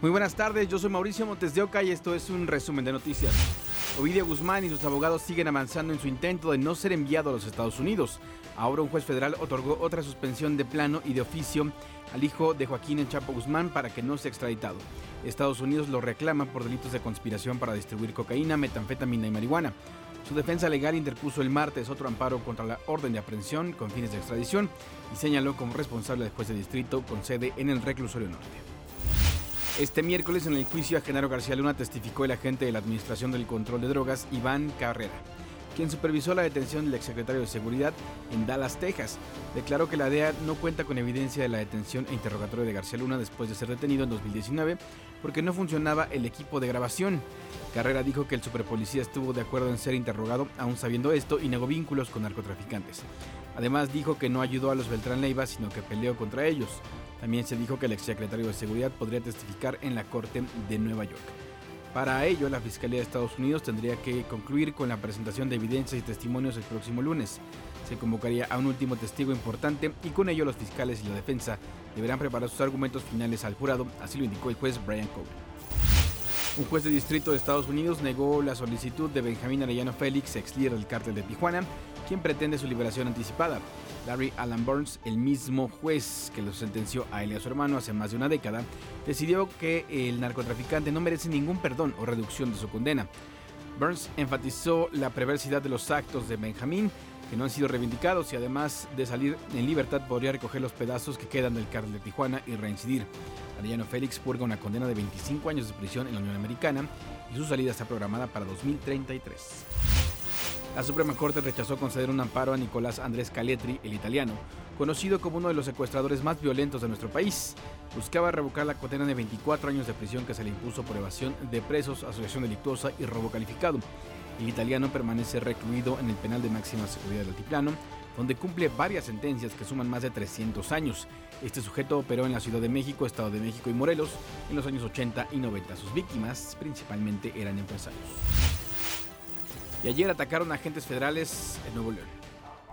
Muy buenas tardes, yo soy Mauricio Montes de Oca y esto es un resumen de noticias. Ovidio Guzmán y sus abogados siguen avanzando en su intento de no ser enviado a los Estados Unidos. Ahora un juez federal otorgó otra suspensión de plano y de oficio al hijo de Joaquín El Chapo Guzmán para que no sea extraditado. Estados Unidos lo reclama por delitos de conspiración para distribuir cocaína, metanfetamina y marihuana. Su defensa legal interpuso el martes otro amparo contra la orden de aprehensión con fines de extradición y señaló como responsable al juez de distrito con sede en el reclusorio norte. Este miércoles en el juicio a Genaro García Luna testificó el agente de la Administración del Control de Drogas, Iván Carrera, quien supervisó la detención del exsecretario de Seguridad en Dallas, Texas. Declaró que la DEA no cuenta con evidencia de la detención e interrogatorio de García Luna después de ser detenido en 2019 porque no funcionaba el equipo de grabación. Carrera dijo que el superpolicía estuvo de acuerdo en ser interrogado aún sabiendo esto y negó vínculos con narcotraficantes. Además dijo que no ayudó a los Beltrán Leiva sino que peleó contra ellos. También se dijo que el exsecretario de Seguridad podría testificar en la Corte de Nueva York. Para ello, la Fiscalía de Estados Unidos tendría que concluir con la presentación de evidencias y testimonios el próximo lunes. Se convocaría a un último testigo importante y con ello los fiscales y la defensa deberán preparar sus argumentos finales al jurado, así lo indicó el juez Brian Cohen. Un juez de distrito de Estados Unidos negó la solicitud de Benjamín Arellano Félix, ex líder del cártel de Tijuana, quien pretende su liberación anticipada. Larry Alan Burns, el mismo juez que lo sentenció a él y a su hermano hace más de una década, decidió que el narcotraficante no merece ningún perdón o reducción de su condena. Burns enfatizó la perversidad de los actos de Benjamín, que no han sido reivindicados y además de salir en libertad podría recoger los pedazos que quedan del cártel de Tijuana y reincidir. Arellano Félix purga una condena de 25 años de prisión en la Unión Americana y su salida está programada para 2033. La Suprema Corte rechazó conceder un amparo a Nicolás Andrés Caletri, el italiano, conocido como uno de los secuestradores más violentos de nuestro país. Buscaba revocar la condena de 24 años de prisión que se le impuso por evasión de presos, asociación delictuosa y robo calificado. El italiano permanece recluido en el penal de máxima seguridad del Altiplano, donde cumple varias sentencias que suman más de 300 años. Este sujeto operó en la Ciudad de México, Estado de México y Morelos en los años 80 y 90. Sus víctimas principalmente eran empresarios. Y ayer atacaron a agentes federales en Nuevo León.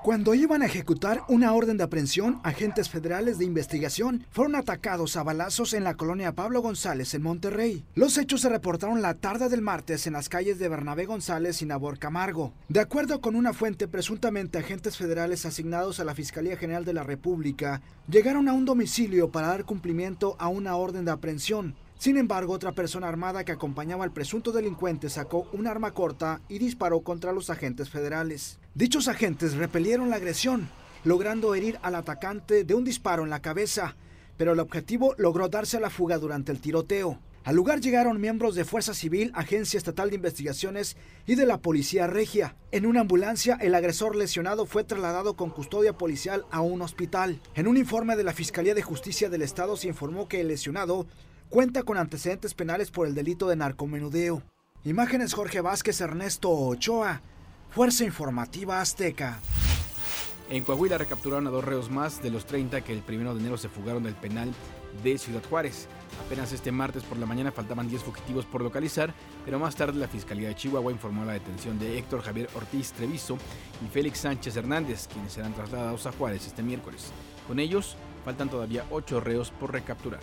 Cuando iban a ejecutar una orden de aprehensión, agentes federales de investigación fueron atacados a balazos en la colonia Pablo González en Monterrey. Los hechos se reportaron la tarde del martes en las calles de Bernabé González y Nabor Camargo. De acuerdo con una fuente, presuntamente agentes federales asignados a la Fiscalía General de la República llegaron a un domicilio para dar cumplimiento a una orden de aprehensión. Sin embargo, otra persona armada que acompañaba al presunto delincuente sacó un arma corta y disparó contra los agentes federales. Dichos agentes repelieron la agresión, logrando herir al atacante de un disparo en la cabeza, pero el objetivo logró darse a la fuga durante el tiroteo. Al lugar llegaron miembros de Fuerza Civil, Agencia Estatal de Investigaciones y de la Policía Regia. En una ambulancia, el agresor lesionado fue trasladado con custodia policial a un hospital. En un informe de la Fiscalía de Justicia del Estado se informó que el lesionado cuenta con antecedentes penales por el delito de narcomenudeo. Imágenes Jorge Vázquez Ernesto Ochoa, Fuerza Informativa Azteca. En Coahuila recapturaron a dos reos más de los 30 que el 1 de enero se fugaron del penal de Ciudad Juárez. Apenas este martes por la mañana faltaban 10 fugitivos por localizar, pero más tarde la Fiscalía de Chihuahua informó la detención de Héctor Javier Ortiz Treviso y Félix Sánchez Hernández, quienes serán trasladados a Juárez este miércoles. Con ellos faltan todavía 8 reos por recapturar.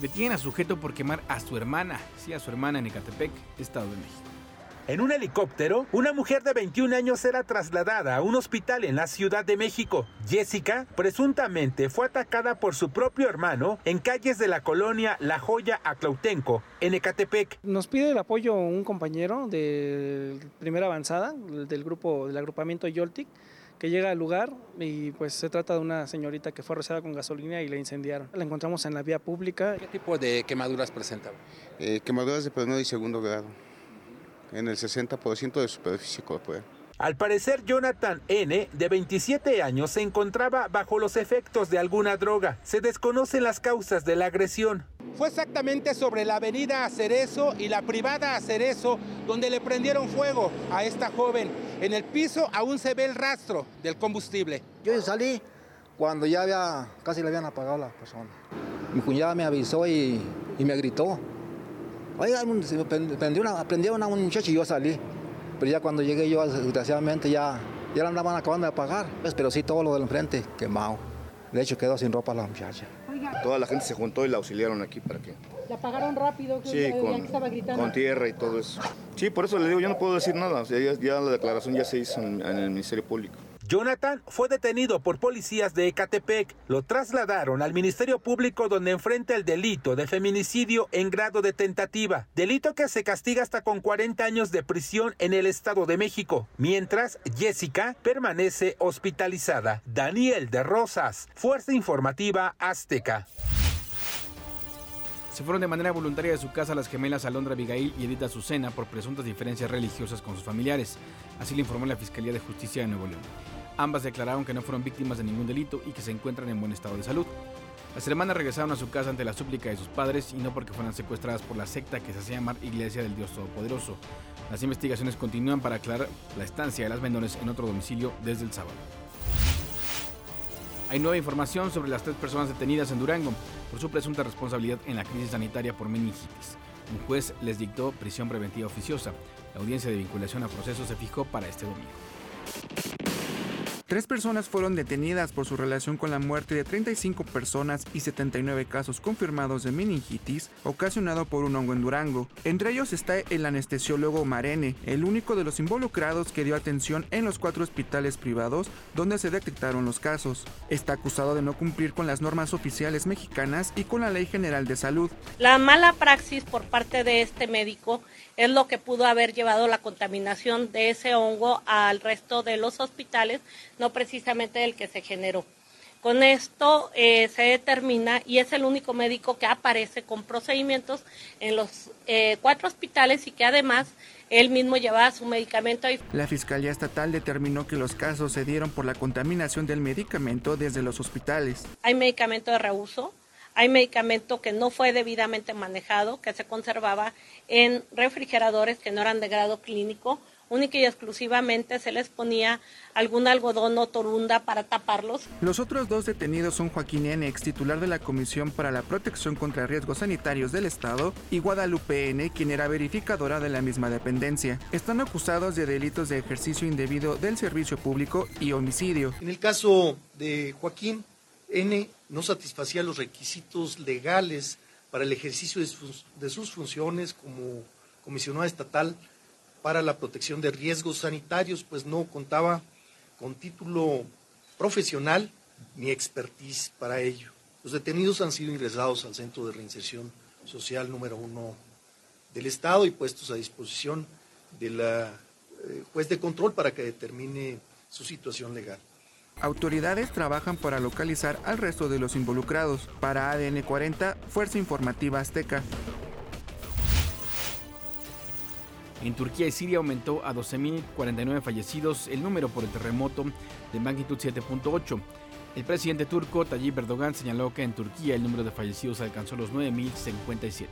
Detienen a sujeto por quemar a su hermana, sí, a su hermana en Ecatepec, Estado de México. En un helicóptero, una mujer de 21 años era trasladada a un hospital en la Ciudad de México. Jessica, presuntamente, fue atacada por su propio hermano en calles de la colonia La Joya Aclautenco, en Ecatepec. Nos pide el apoyo un compañero de primera avanzada del grupo del agrupamiento Yoltic que llega al lugar y pues se trata de una señorita que fue rociada con gasolina y la incendiaron. La encontramos en la vía pública. ¿Qué tipo de quemaduras presentaba? Eh, quemaduras de primero y segundo grado, en el 60% de superficie corporal. Al parecer, Jonathan N., de 27 años, se encontraba bajo los efectos de alguna droga. Se desconocen las causas de la agresión. Fue exactamente sobre la avenida Cerezo y la privada Cerezo donde le prendieron fuego a esta joven. En el piso aún se ve el rastro del combustible. Yo salí cuando ya había, casi le habían apagado la persona. Mi cuñada me avisó y, y me gritó. Oiga, se me prendió una, prendieron a un muchacho y yo salí. Pero ya cuando llegué yo, desgraciadamente, ya, ya la andaban acabando de apagar. Pues, pero sí, todo lo del enfrente quemado. De hecho, quedó sin ropa la muchacha. Toda la gente se juntó y la auxiliaron aquí para que... ¿La pagaron rápido? Que sí, con, estaba gritando. con tierra y todo eso. Sí, por eso le digo, yo no puedo decir nada. O sea, ya, la declaración ya se hizo en el Ministerio Público. Jonathan fue detenido por policías de Ecatepec. Lo trasladaron al Ministerio Público donde enfrenta el delito de feminicidio en grado de tentativa, delito que se castiga hasta con 40 años de prisión en el Estado de México, mientras Jessica permanece hospitalizada. Daniel de Rosas, Fuerza Informativa Azteca. Se fueron de manera voluntaria de su casa las gemelas Alondra Abigail y Edith Azucena por presuntas diferencias religiosas con sus familiares. Así le informó la Fiscalía de Justicia de Nuevo León. Ambas declararon que no fueron víctimas de ningún delito y que se encuentran en buen estado de salud. Las hermanas regresaron a su casa ante la súplica de sus padres y no porque fueran secuestradas por la secta que se hace llamar Iglesia del Dios Todopoderoso. Las investigaciones continúan para aclarar la estancia de las menores en otro domicilio desde el sábado. Hay nueva información sobre las tres personas detenidas en Durango por su presunta responsabilidad en la crisis sanitaria por meningitis. Un juez les dictó prisión preventiva oficiosa. La audiencia de vinculación a proceso se fijó para este domingo. Tres personas fueron detenidas por su relación con la muerte de 35 personas y 79 casos confirmados de meningitis ocasionado por un hongo en Durango. Entre ellos está el anestesiólogo Marene, el único de los involucrados que dio atención en los cuatro hospitales privados donde se detectaron los casos. Está acusado de no cumplir con las normas oficiales mexicanas y con la Ley General de Salud. La mala praxis por parte de este médico es lo que pudo haber llevado la contaminación de ese hongo al resto de los hospitales, no precisamente el que se generó. Con esto eh, se determina y es el único médico que aparece con procedimientos en los eh, cuatro hospitales y que además él mismo llevaba su medicamento. La Fiscalía Estatal determinó que los casos se dieron por la contaminación del medicamento desde los hospitales. Hay medicamento de reuso, hay medicamento que no fue debidamente manejado, que se conservaba en refrigeradores que no eran de grado clínico, única y exclusivamente se les ponía algún algodón o torunda para taparlos. Los otros dos detenidos son Joaquín N., ex titular de la Comisión para la Protección contra Riesgos Sanitarios del Estado, y Guadalupe N., quien era verificadora de la misma dependencia. Están acusados de delitos de ejercicio indebido del servicio público y homicidio. En el caso de Joaquín N., no satisfacía los requisitos legales para el ejercicio de sus, funciones como comisionada estatal para la protección de riesgos sanitarios, pues no contaba con título profesional ni expertise para ello. Los detenidos han sido ingresados al Centro de Reinserción Social número uno del Estado y puestos a disposición del eh, juez de control para que determine su situación legal. Autoridades trabajan para localizar al resto de los involucrados. Para ADN 40, Fuerza Informativa Azteca. En Turquía y Siria aumentó a 12.049 fallecidos el número por el terremoto de magnitud 7.8. El presidente turco Tayyip Erdogan señaló que en Turquía el número de fallecidos alcanzó los 9.057,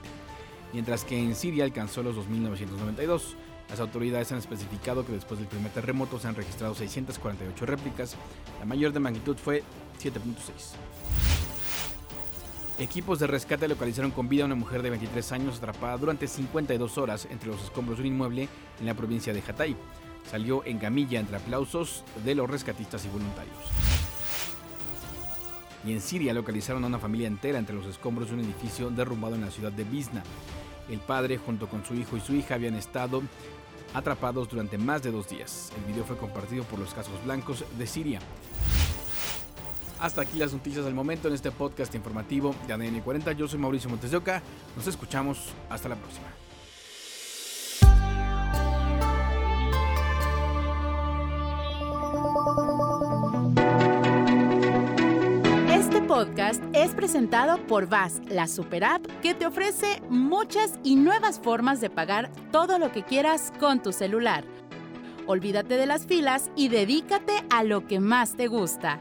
mientras que en Siria alcanzó los 2.992. Las autoridades han especificado que después del primer terremoto se han registrado 648 réplicas, la mayor de magnitud fue 7.6. Equipos de rescate localizaron con vida a una mujer de 23 años atrapada durante 52 horas entre los escombros de un inmueble en la provincia de Hatay. Salió en camilla entre aplausos de los rescatistas y voluntarios. Y en Siria localizaron a una familia entera entre los escombros de un edificio derrumbado en la ciudad de Bizna. El padre junto con su hijo y su hija habían estado atrapados durante más de dos días. El video fue compartido por los casos blancos de Siria. Hasta aquí las noticias del momento en este podcast informativo de ADN 40. Yo soy Mauricio Montes de Oca. Nos escuchamos. Hasta la próxima. podcast es presentado por VAS, la super app que te ofrece muchas y nuevas formas de pagar todo lo que quieras con tu celular. Olvídate de las filas y dedícate a lo que más te gusta.